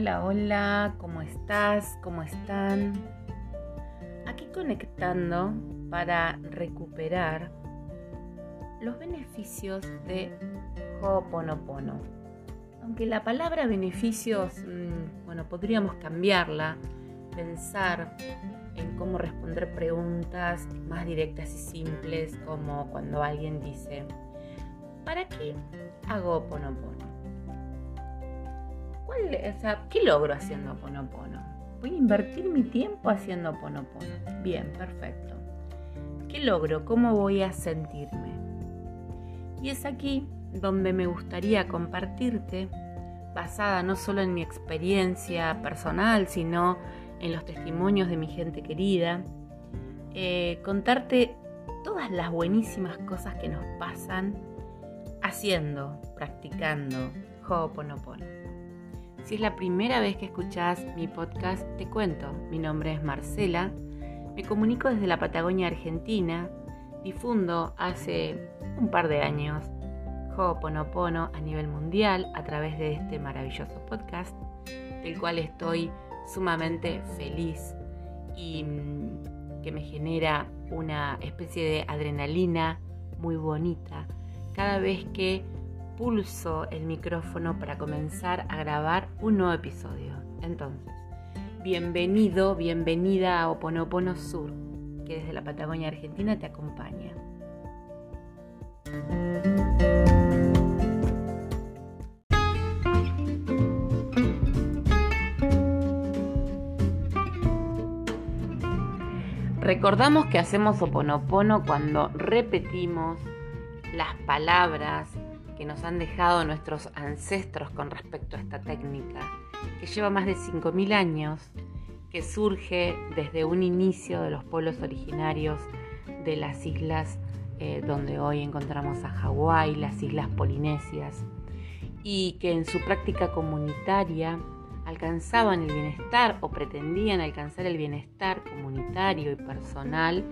Hola, hola, ¿cómo estás? ¿Cómo están? Aquí conectando para recuperar los beneficios de Ho'oponopono. Aunque la palabra beneficios, mm, bueno, podríamos cambiarla, pensar en cómo responder preguntas más directas y simples, como cuando alguien dice, ¿para qué hago Ho'oponopono? ¿Qué logro haciendo Ponopono? Voy a invertir mi tiempo haciendo Ponopono. Bien, perfecto. ¿Qué logro? ¿Cómo voy a sentirme? Y es aquí donde me gustaría compartirte, basada no solo en mi experiencia personal, sino en los testimonios de mi gente querida, eh, contarte todas las buenísimas cosas que nos pasan haciendo, practicando Ho'oponopono. Si es la primera vez que escuchás mi podcast, te cuento. Mi nombre es Marcela. Me comunico desde la Patagonia Argentina. Difundo hace un par de años Ho'oponopono a nivel mundial a través de este maravilloso podcast, del cual estoy sumamente feliz y mm, que me genera una especie de adrenalina muy bonita cada vez que pulso el micrófono para comenzar a grabar un nuevo episodio. Entonces, bienvenido, bienvenida a Oponopono Sur, que desde la Patagonia Argentina te acompaña. Recordamos que hacemos oponopono cuando repetimos las palabras que nos han dejado nuestros ancestros con respecto a esta técnica, que lleva más de 5.000 años, que surge desde un inicio de los pueblos originarios de las islas eh, donde hoy encontramos a Hawái, las islas polinesias, y que en su práctica comunitaria alcanzaban el bienestar o pretendían alcanzar el bienestar comunitario y personal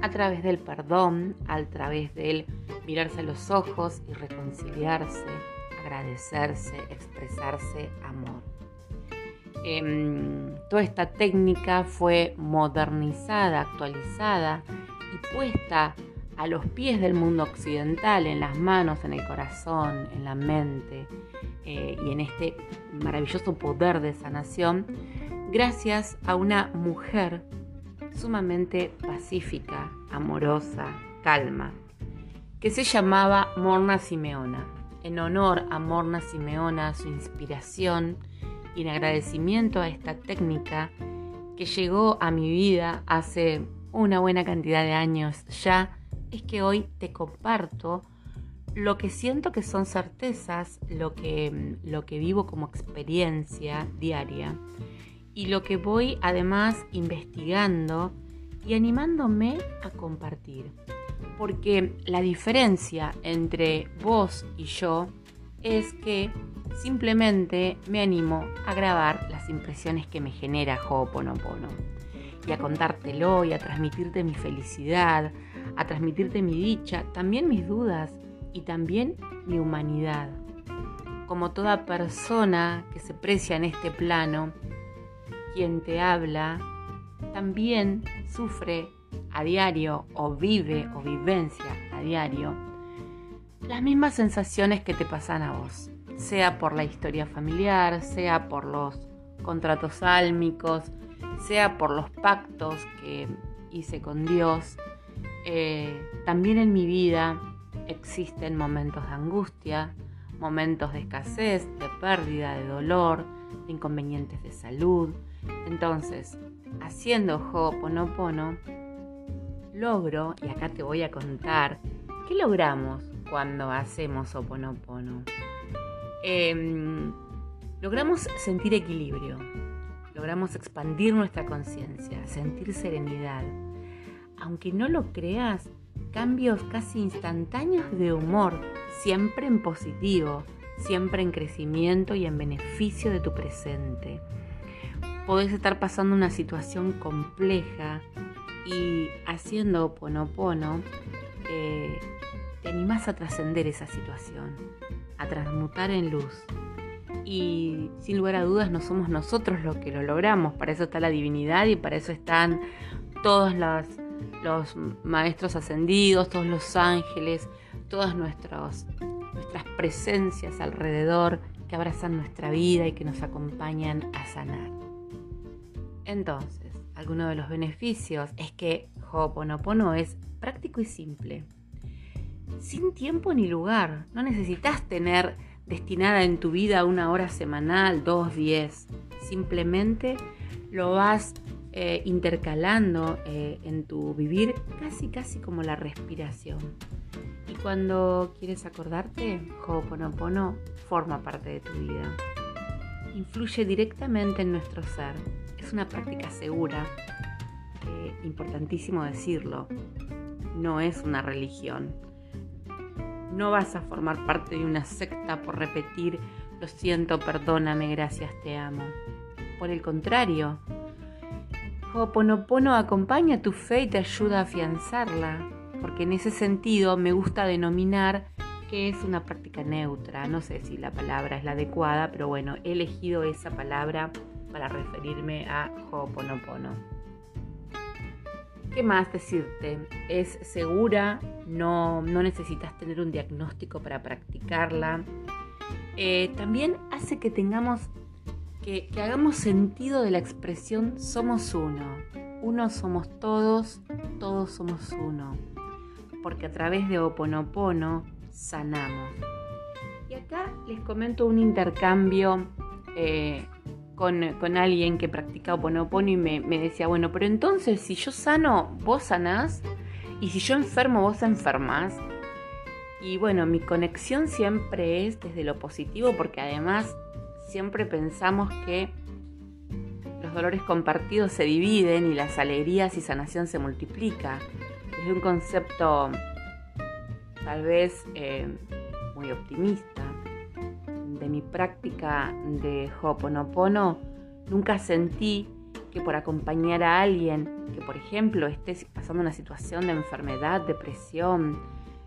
a través del perdón, a través del mirarse a los ojos y reconciliarse, agradecerse, expresarse amor. Em, toda esta técnica fue modernizada, actualizada y puesta a los pies del mundo occidental, en las manos, en el corazón, en la mente eh, y en este maravilloso poder de sanación, gracias a una mujer sumamente pacífica, amorosa, calma, que se llamaba Morna Simeona. En honor a Morna Simeona, su inspiración y en agradecimiento a esta técnica que llegó a mi vida hace una buena cantidad de años ya, es que hoy te comparto lo que siento que son certezas, lo que, lo que vivo como experiencia diaria y lo que voy además investigando y animándome a compartir. Porque la diferencia entre vos y yo es que simplemente me animo a grabar las impresiones que me genera Ho'oponopono y a contártelo y a transmitirte mi felicidad, a transmitirte mi dicha, también mis dudas y también mi humanidad. Como toda persona que se precia en este plano, quien te habla también sufre a diario o vive o vivencia a diario las mismas sensaciones que te pasan a vos, sea por la historia familiar, sea por los contratos álmicos, sea por los pactos que hice con Dios. Eh, también en mi vida existen momentos de angustia, momentos de escasez, de pérdida, de dolor, de inconvenientes de salud, entonces, haciendo Ho'oponopono, logro, y acá te voy a contar, ¿qué logramos cuando hacemos Ho'oponopono? Em, logramos sentir equilibrio, logramos expandir nuestra conciencia, sentir serenidad. Aunque no lo creas, cambios casi instantáneos de humor, siempre en positivo, siempre en crecimiento y en beneficio de tu presente podés estar pasando una situación compleja y haciendo ponopono eh, te animás a trascender esa situación, a transmutar en luz y sin lugar a dudas no somos nosotros los que lo logramos, para eso está la divinidad y para eso están todos los, los maestros ascendidos, todos los ángeles, todas nuestras presencias alrededor que abrazan nuestra vida y que nos acompañan a sanar. Entonces, alguno de los beneficios es que Ho'oponopono es práctico y simple. Sin tiempo ni lugar. No necesitas tener destinada en tu vida una hora semanal, dos, diez. Simplemente lo vas eh, intercalando eh, en tu vivir casi, casi como la respiración. Y cuando quieres acordarte, Ho'oponopono forma parte de tu vida. Influye directamente en nuestro ser. Es una práctica segura, eh, importantísimo decirlo. No es una religión no vas a formar parte de una secta por repetir lo siento, perdóname, gracias, te amo. Por el contrario, Ho'oponopono acompaña tu fe y te ayuda a afianzarla, porque en ese sentido me gusta denominar que es una práctica neutra. No sé si la palabra es la adecuada, pero bueno, he elegido esa palabra para referirme a Ho'oponopono. ¿Qué más decirte? Es segura, no, necesitas tener un diagnóstico para practicarla. Eh, también hace que tengamos, que, que hagamos sentido de la expresión somos uno. Uno somos todos, todos somos uno. Porque a través de Oponopono sanamos. Y acá les comento un intercambio eh, con, alguien que practica Oponopono y me, me, decía, bueno, pero entonces si yo sano, vos sanás, y si yo enfermo, vos enfermas. Y bueno, mi conexión siempre es desde lo positivo porque además siempre pensamos que los dolores compartidos se dividen y las alegrías y sanación se multiplica. Es un concepto tal vez eh, muy optimista de mi práctica de Ho'oponopono, nunca sentí que por acompañar a alguien que, por ejemplo, esté pasando una situación de enfermedad, depresión,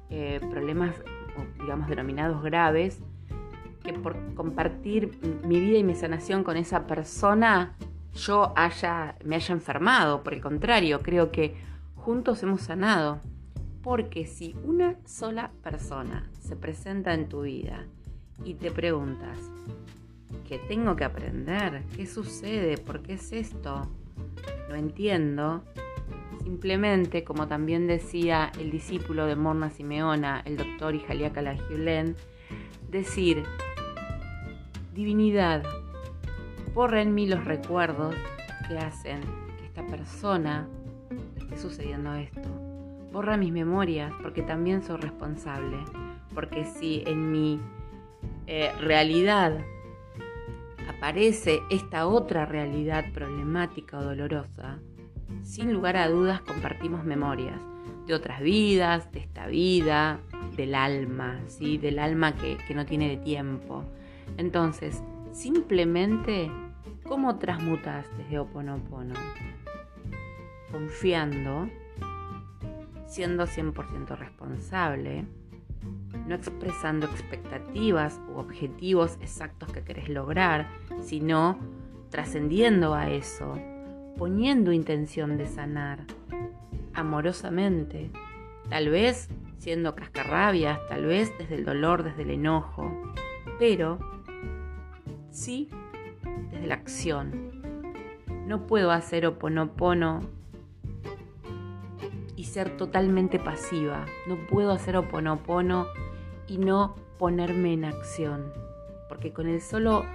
eh, problemas, digamos, denominados graves, que por compartir mi vida y mi sanación con esa persona, yo haya, me haya enfermado. Por el contrario, creo que juntos hemos sanado. Porque si una sola persona se presenta en tu vida y te preguntas, ¿qué tengo que aprender? ¿Qué sucede? ¿Por qué es esto? Lo entiendo. Simplemente, como también decía el discípulo de Morna Simeona, el doctor Ijalia decir, divinidad, borra en mí los recuerdos que hacen que esta persona esté sucediendo esto. Borra mis memorias porque también soy responsable. Porque si en mi eh, realidad aparece esta otra realidad problemática o dolorosa, sin lugar a dudas compartimos memorias de otras vidas, de esta vida, del alma, ¿sí? del alma que, que no tiene de tiempo. Entonces, simplemente, ¿cómo transmutas desde Oponopono? Confiando, siendo 100% responsable, no expresando expectativas u objetivos exactos que querés lograr, sino trascendiendo a eso, poniendo intención de sanar amorosamente, tal vez siendo cascarrabias, tal vez desde el dolor, desde el enojo, pero sí desde la acción. No puedo hacer oponopono ser totalmente pasiva. No puedo hacer oponopono y no ponerme en acción. Porque con el solo,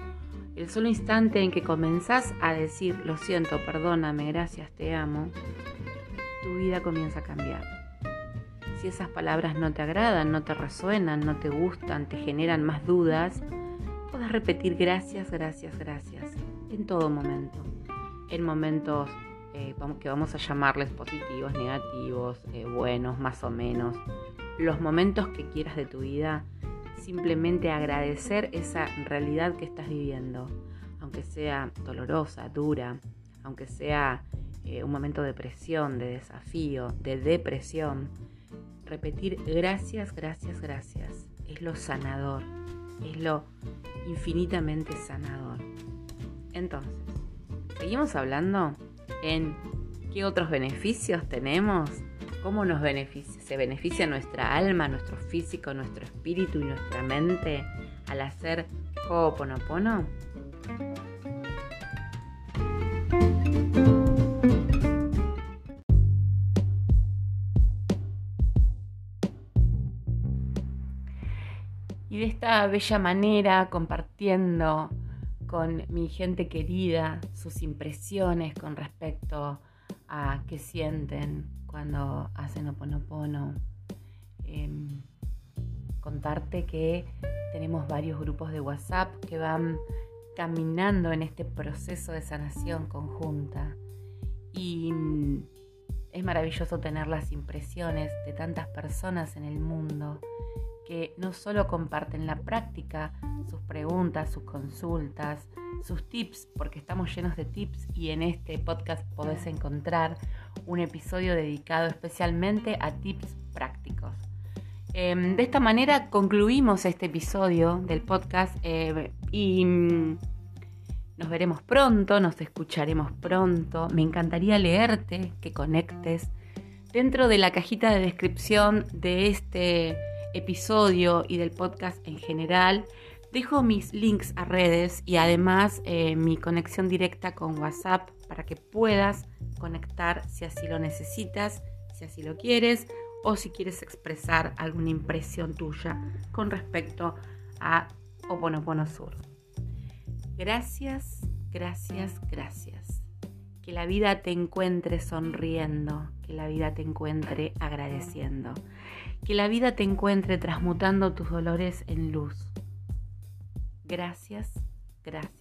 el solo instante en que comenzás a decir, lo siento, perdóname, gracias, te amo, tu vida comienza a cambiar. Si esas palabras no te agradan, no te resuenan, no te gustan, te generan más dudas, puedes repetir gracias, gracias, gracias en todo momento. En momentos eh, que vamos a llamarles positivos, negativos, eh, buenos, más o menos, los momentos que quieras de tu vida, simplemente agradecer esa realidad que estás viviendo, aunque sea dolorosa, dura, aunque sea eh, un momento de presión, de desafío, de depresión. Repetir gracias, gracias, gracias. Es lo sanador, es lo infinitamente sanador. Entonces, seguimos hablando en qué otros beneficios tenemos, cómo nos beneficia, se beneficia nuestra alma, nuestro físico, nuestro espíritu y nuestra mente al hacer Ho'oponopono. Y de esta bella manera, compartiendo con mi gente querida sus impresiones con respecto a qué sienten cuando hacen Oponopono. Eh, contarte que tenemos varios grupos de WhatsApp que van caminando en este proceso de sanación conjunta. Y es maravilloso tener las impresiones de tantas personas en el mundo que no solo comparten la práctica, sus preguntas, sus consultas, sus tips, porque estamos llenos de tips y en este podcast podés encontrar un episodio dedicado especialmente a tips prácticos. Em, de esta manera concluimos este episodio del podcast eh, y mm, nos veremos pronto, nos escucharemos pronto. Me encantaría leerte, que conectes. Dentro de la cajita de descripción de este episodio y del podcast en general. Dejo mis links a redes y además eh, mi conexión directa con WhatsApp para que puedas conectar si así lo necesitas, si así lo quieres o si quieres expresar alguna impresión tuya con respecto a Oponopono Sur. Gracias, gracias, gracias. Que la vida te encuentre sonriendo, que la vida te encuentre agradeciendo. Que la vida te encuentre transmutando tus dolores en luz. Gracias, gracias,